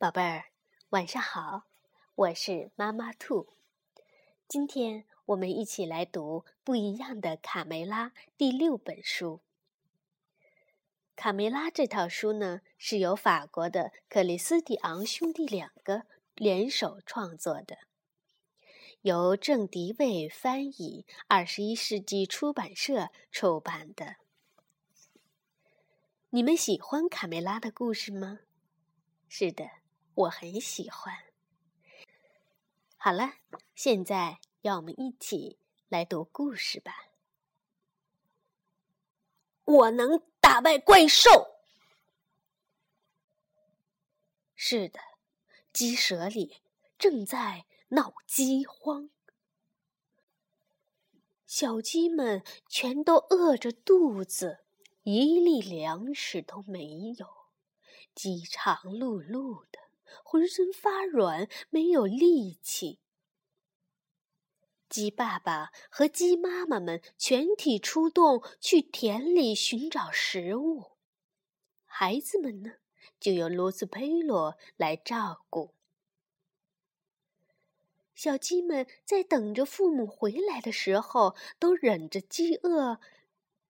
宝贝儿，晚上好，我是妈妈兔。今天我们一起来读《不一样的卡梅拉》第六本书。卡梅拉这套书呢，是由法国的克里斯蒂昂兄弟两个联手创作的，由郑迪卫翻译，二十一世纪出版社出版的。你们喜欢卡梅拉的故事吗？是的。我很喜欢。好了，现在让我们一起来读故事吧。我能打败怪兽。是的，鸡舍里正在闹饥荒，小鸡们全都饿着肚子，一粒粮食都没有，饥肠辘辘的。浑身发软，没有力气。鸡爸爸和鸡妈妈们全体出动，去田里寻找食物。孩子们呢，就由罗斯佩罗来照顾。小鸡们在等着父母回来的时候，都忍着饥饿，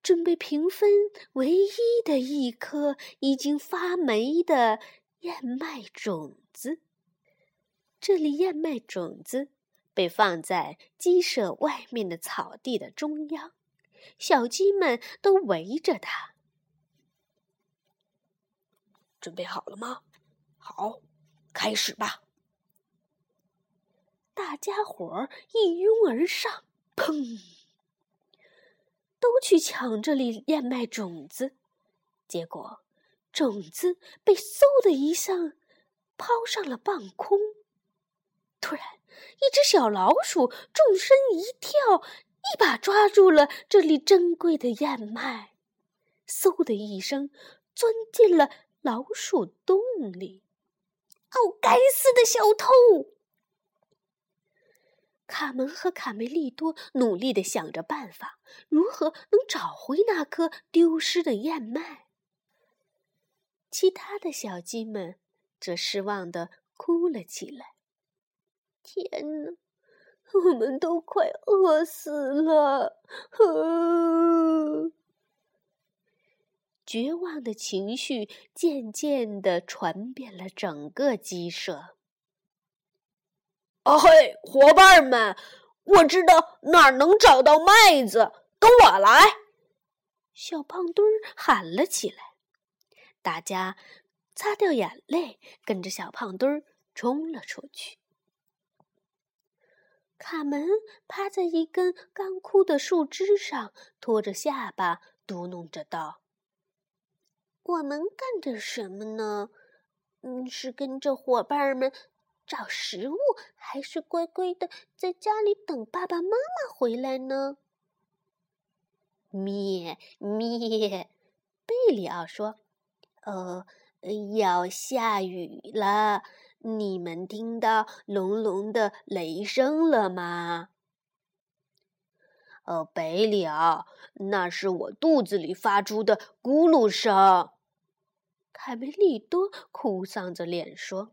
准备平分唯一的一颗已经发霉的。燕麦种子。这粒燕麦种子被放在鸡舍外面的草地的中央，小鸡们都围着它。准备好了吗？好，开始吧！大家伙儿一拥而上，砰，都去抢这粒燕麦种子，结果。种子被嗖的一下抛上了半空。突然，一只小老鼠纵身一跳，一把抓住了这里珍贵的燕麦，嗖的一声钻进了老鼠洞里。哦，该死的小偷！卡门和卡梅利多努力的想着办法，如何能找回那颗丢失的燕麦。其他的小鸡们则失望的哭了起来。天哪，我们都快饿死了！绝望的情绪渐渐的传遍了整个鸡舍。啊嘿，伙伴们，我知道哪儿能找到麦子，跟我来！小胖墩儿喊了起来。大家擦掉眼泪，跟着小胖墩儿冲了出去。卡门趴在一根干枯的树枝上，托着下巴，嘟哝着道：“我们干点什么呢？嗯，是跟着伙伴们找食物，还是乖乖的在家里等爸爸妈妈回来呢？”咩咩，贝里奥说。呃，要下雨了，你们听到隆隆的雷声了吗？哦，贝里奥，那是我肚子里发出的咕噜声。卡梅利多哭丧着脸说。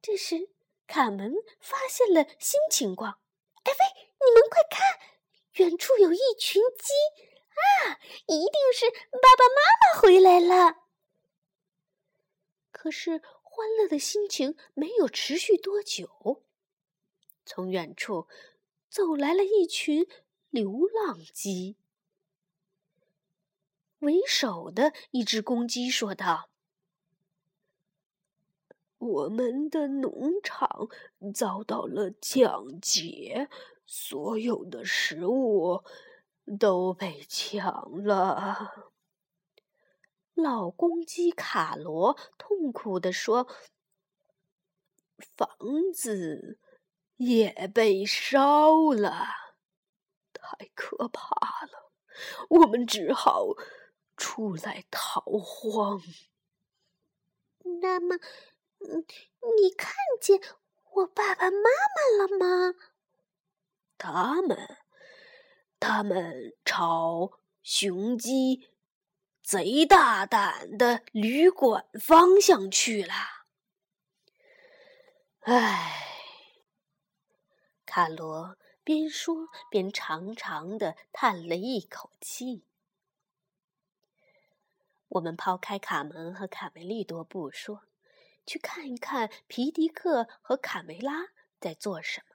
这时，卡门发现了新情况。哎喂，你们快看，远处有一群鸡。啊！一定是爸爸妈妈回来了。可是欢乐的心情没有持续多久，从远处走来了一群流浪鸡。为首的一只公鸡说道：“我们的农场遭到了抢劫，所有的食物。”都被抢了。老公鸡卡罗痛苦地说：“房子也被烧了，太可怕了！我们只好出来逃荒。”那么，你看见我爸爸妈妈了吗？他们。他们朝雄鸡贼大胆的旅馆方向去了。唉，卡罗边说边长长的叹了一口气。我们抛开卡门和卡梅利多不说，去看一看皮迪克和卡梅拉在做什么。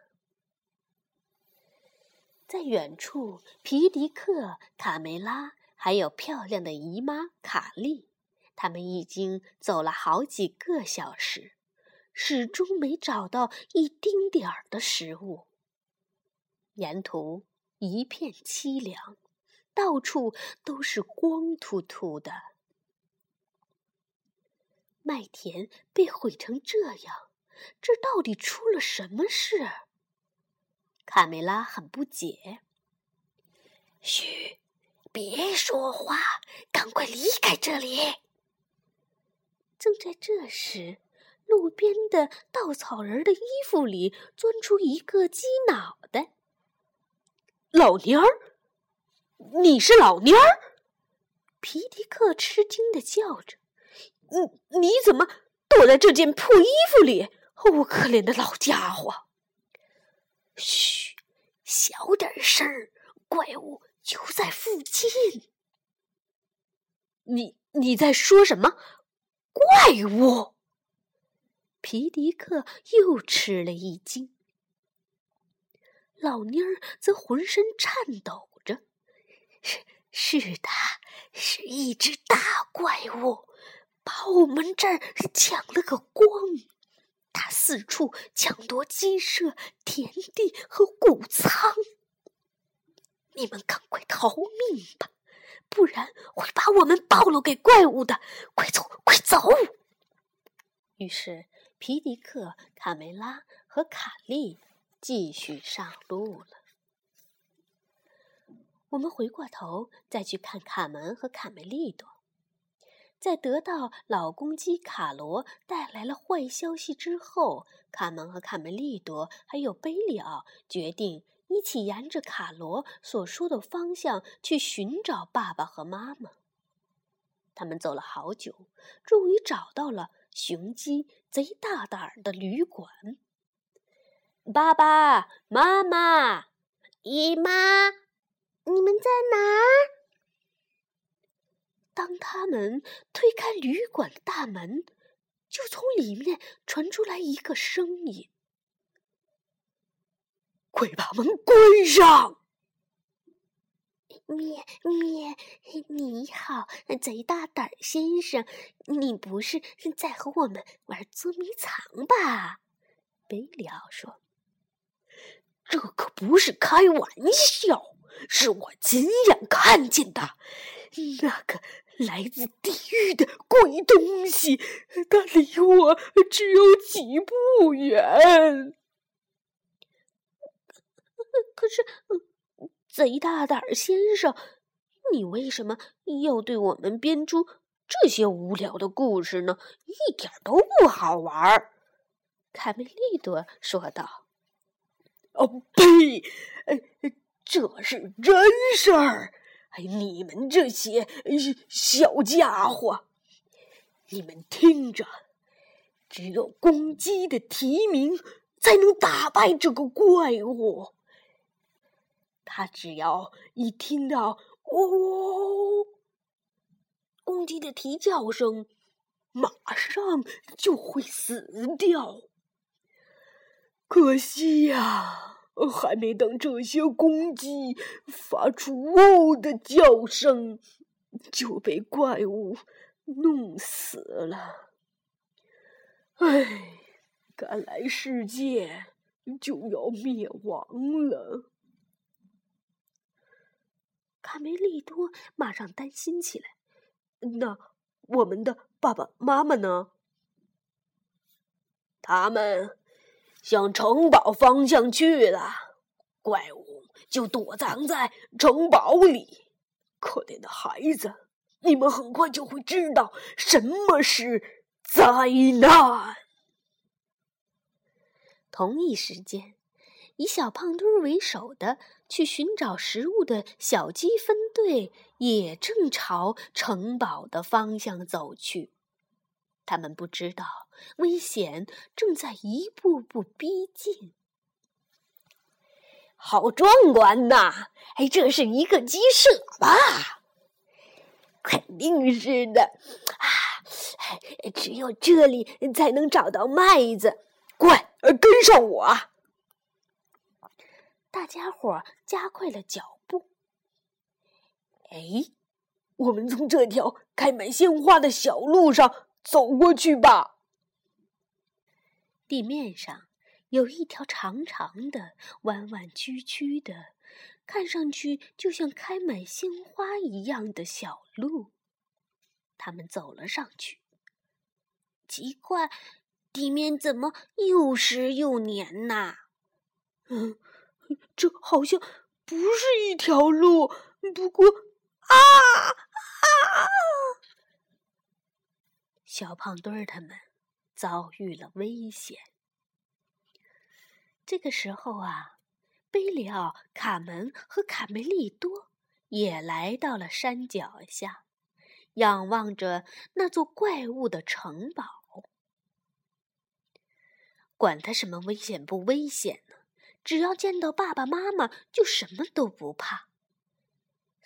在远处，皮迪克、卡梅拉还有漂亮的姨妈卡莉，他们已经走了好几个小时，始终没找到一丁点儿的食物。沿途一片凄凉，到处都是光秃秃的。麦田被毁成这样，这到底出了什么事？卡梅拉很不解。嘘，别说话，赶快离开这里。正在这时，路边的稻草人的衣服里钻出一个鸡脑袋。老蔫儿，你是老蔫儿？皮迪克吃惊的叫着。你你怎么躲在这件破衣服里？哦，可怜的老家伙！嘘，小点声儿，怪物就在附近。你你在说什么？怪物？皮迪克又吃了一惊。老妮儿则浑身颤抖着。是是的，是一只大怪物。把我们这儿抢了个光，他四处抢夺鸡舍、田地和谷仓。你们赶快逃命吧，不然会把我们暴露给怪物的！快走，快走！于是皮迪克、卡梅拉和卡利继续上路了。我们回过头再去看卡门和卡梅利多。在得到老公鸡卡罗带来了坏消息之后，卡门和卡梅利多还有贝里奥决定一起沿着卡罗所说的方向去寻找爸爸和妈妈。他们走了好久，终于找到了雄鸡贼大胆的旅馆。爸爸妈妈，姨妈，你们在哪儿？当他们推开旅馆的大门，就从里面传出来一个声音：“快把门关上！”咩咩，你好，贼大胆先生，你不是在和我们玩捉迷藏吧？贝里奥说：“这可不是开玩笑，是我亲眼看见的，那个。”来自地狱的鬼东西，它离我只有几步远。可是，贼大胆先生，你为什么要对我们编出这些无聊的故事呢？一点都不好玩。”儿。”卡梅利多说道。“哦呸！这是真事儿。”你们这些小家伙，你们听着，只有公鸡的啼鸣才能打败这个怪物。他只要一听到“哦”，公鸡的啼叫声，马上就会死掉。可惜呀。还没等这些公鸡发出“喔”的叫声，就被怪物弄死了。唉，看来世界就要灭亡了。卡梅利多马上担心起来：“那我们的爸爸妈妈呢？他们……”向城堡方向去了，怪物就躲藏在城堡里。可怜的孩子，你们很快就会知道什么是灾难。同一时间，以小胖墩为首的去寻找食物的小鸡分队也正朝城堡的方向走去。他们不知道危险正在一步步逼近。好壮观呐！哎，这是一个鸡舍吧？肯定是的。啊，只有这里才能找到麦子。快，跟上我！大家伙加快了脚步。哎，我们从这条开满鲜花的小路上。走过去吧。地面上有一条长长的、弯弯曲曲的，看上去就像开满鲜花一样的小路。他们走了上去。奇怪，地面怎么又湿又黏呐？嗯，这好像不是一条路。不过，啊啊！小胖墩儿他们遭遇了危险。这个时候啊，贝里奥、卡门和卡梅利多也来到了山脚下，仰望着那座怪物的城堡。管他什么危险不危险呢？只要见到爸爸妈妈，就什么都不怕。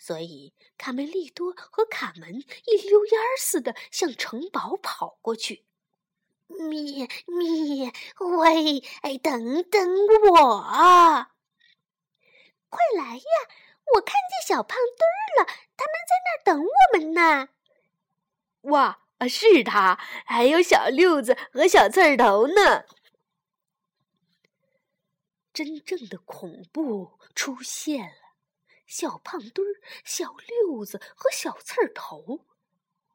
所以，卡梅利多和卡门一溜烟儿似的向城堡跑过去。咪咪，喂，哎，等等我！快来呀！我看见小胖墩儿了，他们在那儿等我们呢。哇，是他，还有小六子和小刺儿头呢。真正的恐怖出现了。小胖墩儿、小六子和小刺儿头，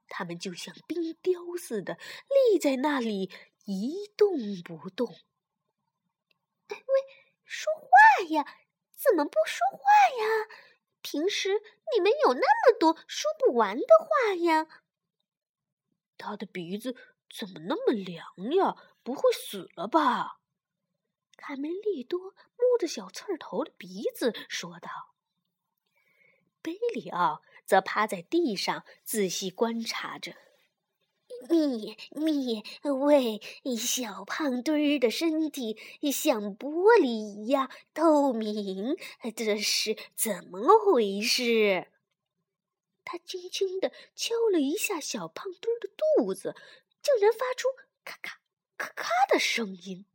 他们就像冰雕似的立在那里一动不动。喂，说话呀！怎么不说话呀？平时你们有那么多说不完的话呀。他的鼻子怎么那么凉呀？不会死了吧？卡梅利多摸着小刺儿头的鼻子说道。贝里奥则趴在地上仔细观察着。咪咪，喂，小胖墩儿的身体像玻璃一样透明，这是怎么回事？他轻轻地敲了一下小胖墩儿的肚子，竟然发出咔咔咔咔的声音。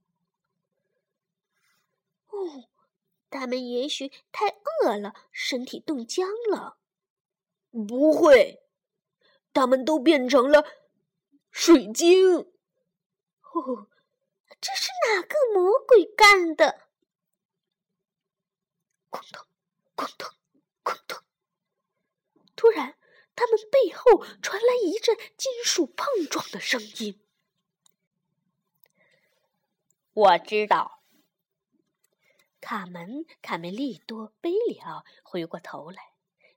哦。他们也许太饿了，身体冻僵了。不会，他们都变成了水晶。哦，这是哪个魔鬼干的？哐当，哐当，哐当！突然，他们背后传来一阵金属碰撞的声音。我知道。卡门、卡梅利多、贝里奥回过头来，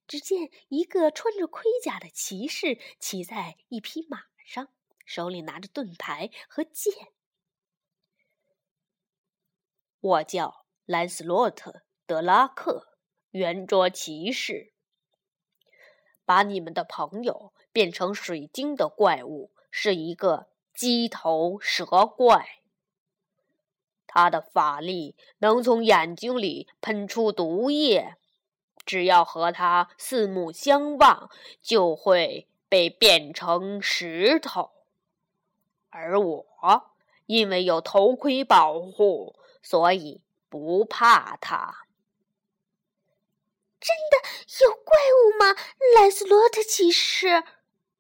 只见一个穿着盔甲的骑士骑在一匹马上，手里拿着盾牌和剑。我叫兰斯洛特·德拉克，圆桌骑士。把你们的朋友变成水晶的怪物是一个鸡头蛇怪。他的法力能从眼睛里喷出毒液，只要和他四目相望，就会被变成石头。而我因为有头盔保护，所以不怕他。真的有怪物吗？莱斯洛特骑士，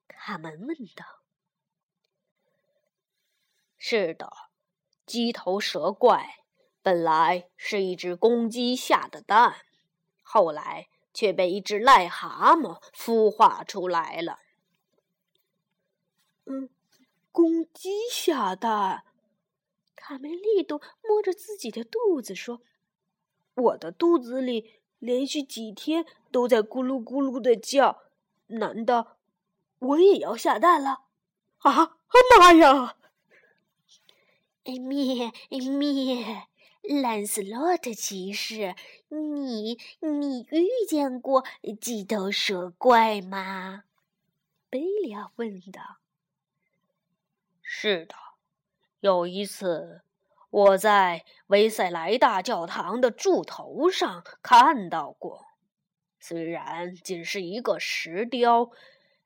卡门问道。是的。鸡头蛇怪本来是一只公鸡下的蛋，后来却被一只癞蛤蟆孵化出来了。嗯，公鸡下蛋。卡梅利多摸着自己的肚子说：“我的肚子里连续几天都在咕噜咕噜的叫，难道我也要下蛋了？”啊！妈呀！咩咩，兰斯洛特骑士，你你遇见过鸡头蛇怪吗？贝利亚问道。是的，有一次我在维塞莱大教堂的柱头上看到过，虽然仅是一个石雕，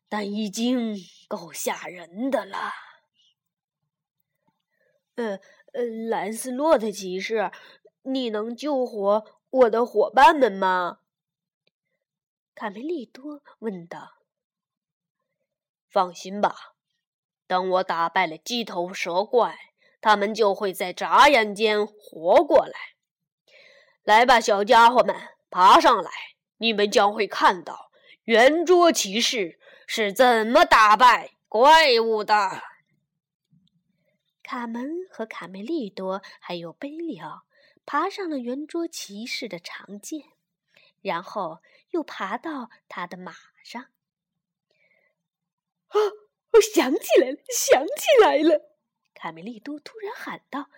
但已经够吓人的了。呃呃，兰斯洛特骑士，你能救活我的伙伴们吗？卡梅利多问道。放心吧。等我打败了鸡头蛇怪，他们就会在眨眼间活过来。来吧，小家伙们，爬上来！你们将会看到圆桌骑士是怎么打败怪物的。卡门和卡梅利多还有贝里奥爬上了圆桌骑士的长剑，然后又爬到他的马上。啊！我想起来了，想起来了！卡梅利多突然喊道：“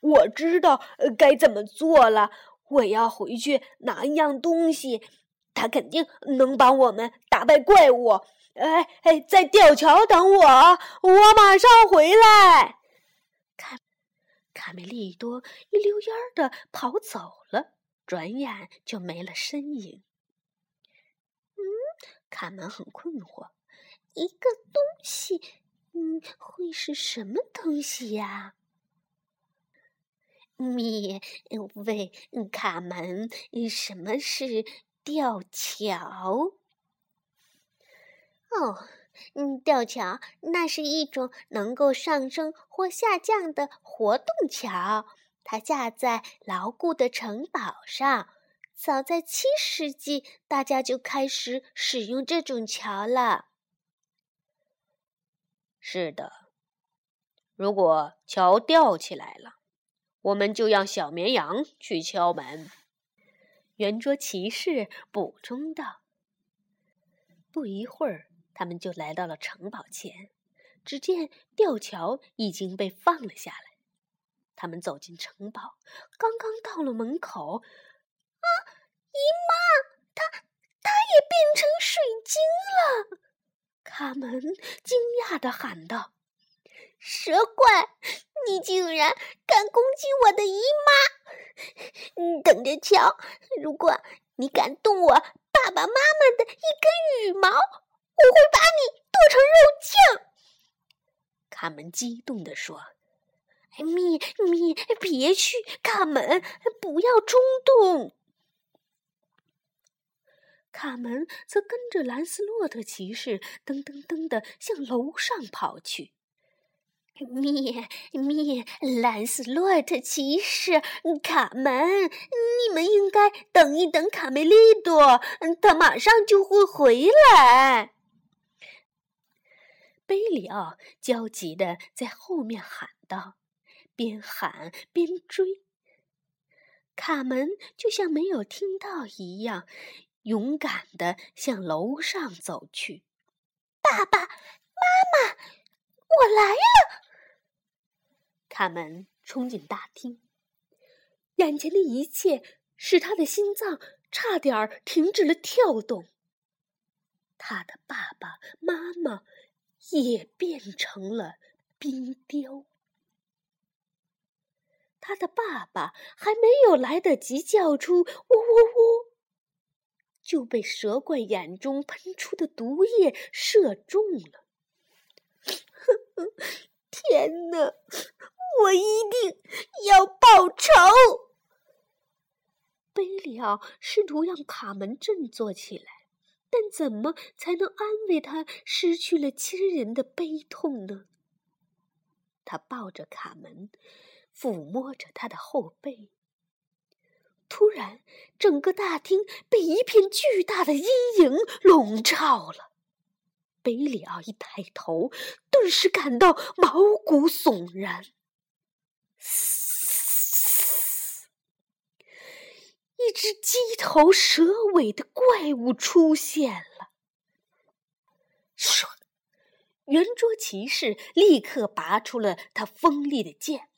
我知道该怎么做了。我要回去拿一样东西，他肯定能帮我们打败怪物。哎哎，在吊桥等我，我马上回来。”卡卡梅利多一溜烟儿的跑走了，转眼就没了身影。嗯，卡门很困惑。一个东西，嗯，会是什么东西呀？米喂，卡门，什么是吊桥？哦，嗯，吊桥那是一种能够上升或下降的活动桥，它架在牢固的城堡上。早在七世纪，大家就开始使用这种桥了。是的，如果桥吊起来了，我们就让小绵羊去敲门。圆桌骑士补充道。不一会儿，他们就来到了城堡前，只见吊桥已经被放了下来。他们走进城堡，刚刚到了门口，啊，姨妈，她她也变成水晶了。卡门惊讶地喊道：“蛇怪，你竟然敢攻击我的姨妈！你等着瞧，如果你敢动我爸爸妈妈的一根羽毛，我会把你剁成肉酱！”卡门激动地说：“咪咪，别去！卡门，不要冲动。”卡门则跟着兰斯洛特骑士噔噔噔的向楼上跑去。咪咪！兰斯洛特骑士，卡门，你们应该等一等卡梅利多，他马上就会回来。贝里奥焦急地在后面喊道，边喊边追。卡门就像没有听到一样。勇敢地向楼上走去，爸爸妈妈，我来了！卡门冲进大厅，眼前的一切使他的心脏差点停止了跳动。他的爸爸妈妈也变成了冰雕，他的爸爸还没有来得及叫出“呜呜呜”。就被蛇怪眼中喷出的毒液射中了。天哪！我一定要报仇！贝里奥试图让卡门振作起来，但怎么才能安慰他失去了亲人的悲痛呢？他抱着卡门，抚摸着他的后背。突然，整个大厅被一片巨大的阴影笼罩了。贝里奥一抬头，顿时感到毛骨悚然。嘶！一只鸡头蛇尾的怪物出现了。唰！圆桌骑士立刻拔出了他锋利的剑。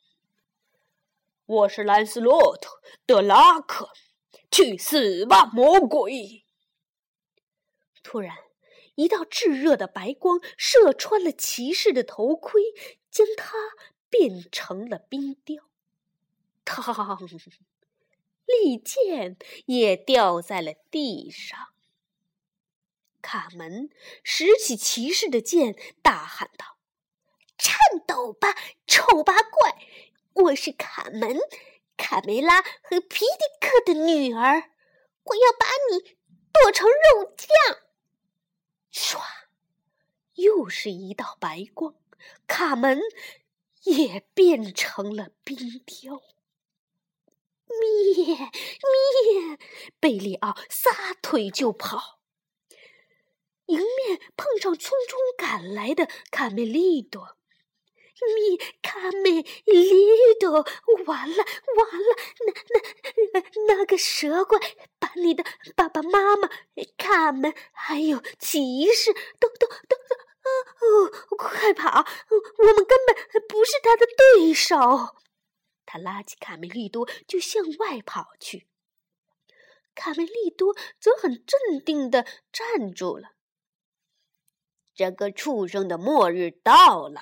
我是兰斯洛特·德拉克，去死吧，魔鬼！突然，一道炙热的白光射穿了骑士的头盔，将他变成了冰雕。当，利剑也掉在了地上。卡门拾起骑士的剑，大喊道：“颤抖吧，丑八怪！我是卡门，卡梅拉和皮迪克的女儿，我要把你剁成肉酱！”唰，又是一道白光，卡门也变成了冰雕。灭灭！贝利奥撒腿就跑，迎面碰上匆匆赶来的卡梅利多。米卡梅利多，完了完了！那那那个蛇怪把你的爸爸妈妈、卡门还有骑士都都都哦！快跑！我们根本不是他的对手。他拉起卡梅利多就向外跑去，卡梅利多则很镇定的站住了。这个畜生的末日到了！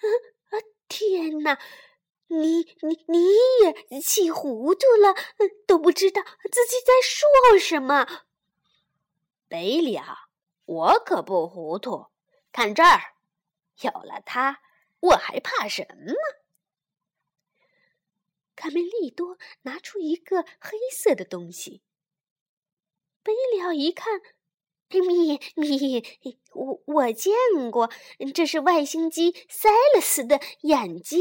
啊天哪！你你你也气糊涂了，都不知道自己在说什么。贝利亚，我可不糊涂。看这儿，有了它，我还怕什么？卡梅利多拿出一个黑色的东西。贝利奥一看，咪咪，我我见过，这是外星机塞勒斯的眼睛。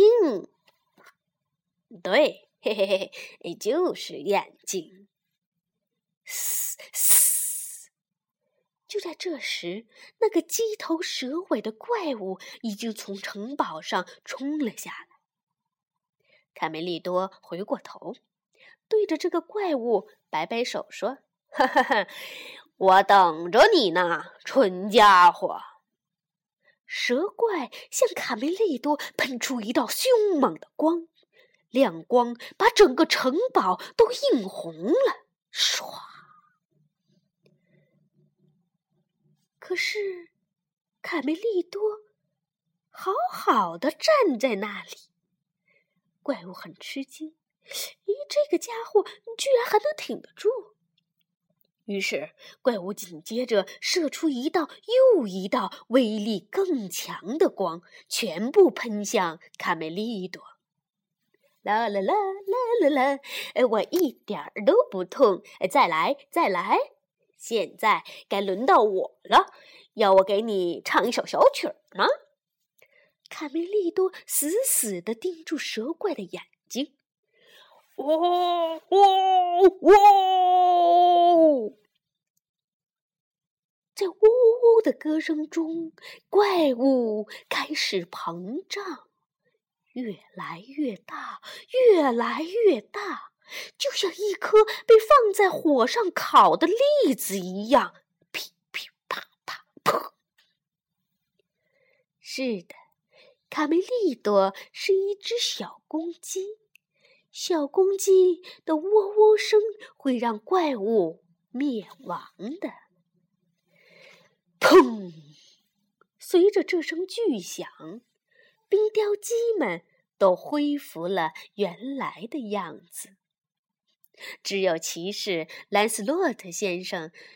对，嘿嘿嘿，就是眼睛。嘶嘶！就在这时，那个鸡头蛇尾的怪物已经从城堡上冲了下来。卡梅利多回过头，对着这个怪物摆摆手说：“哈哈哈，我等着你呢，蠢家伙！”蛇怪向卡梅利多喷出一道凶猛的光，亮光把整个城堡都映红了。唰！可是卡梅利多好好的站在那里。怪物很吃惊，咦，这个家伙居然还能挺得住！于是，怪物紧接着射出一道又一道威力更强的光，全部喷向卡梅利多。啦啦啦啦啦啦！我一点儿都不痛。再来，再来！现在该轮到我了，要我给你唱一首小曲儿吗？卡梅利多死死地盯住蛇怪的眼睛，喔喔喔！在呜呜呜的歌声中，怪物开始膨胀，越来越大，越来越大，就像一颗被放在火上烤的栗子一样，噼噼啪啪，砰！是的。卡梅利多是一只小公鸡，小公鸡的喔喔声会让怪物灭亡的。砰！随着这声巨响，冰雕鸡们都恢复了原来的样子，只有骑士兰斯洛特先生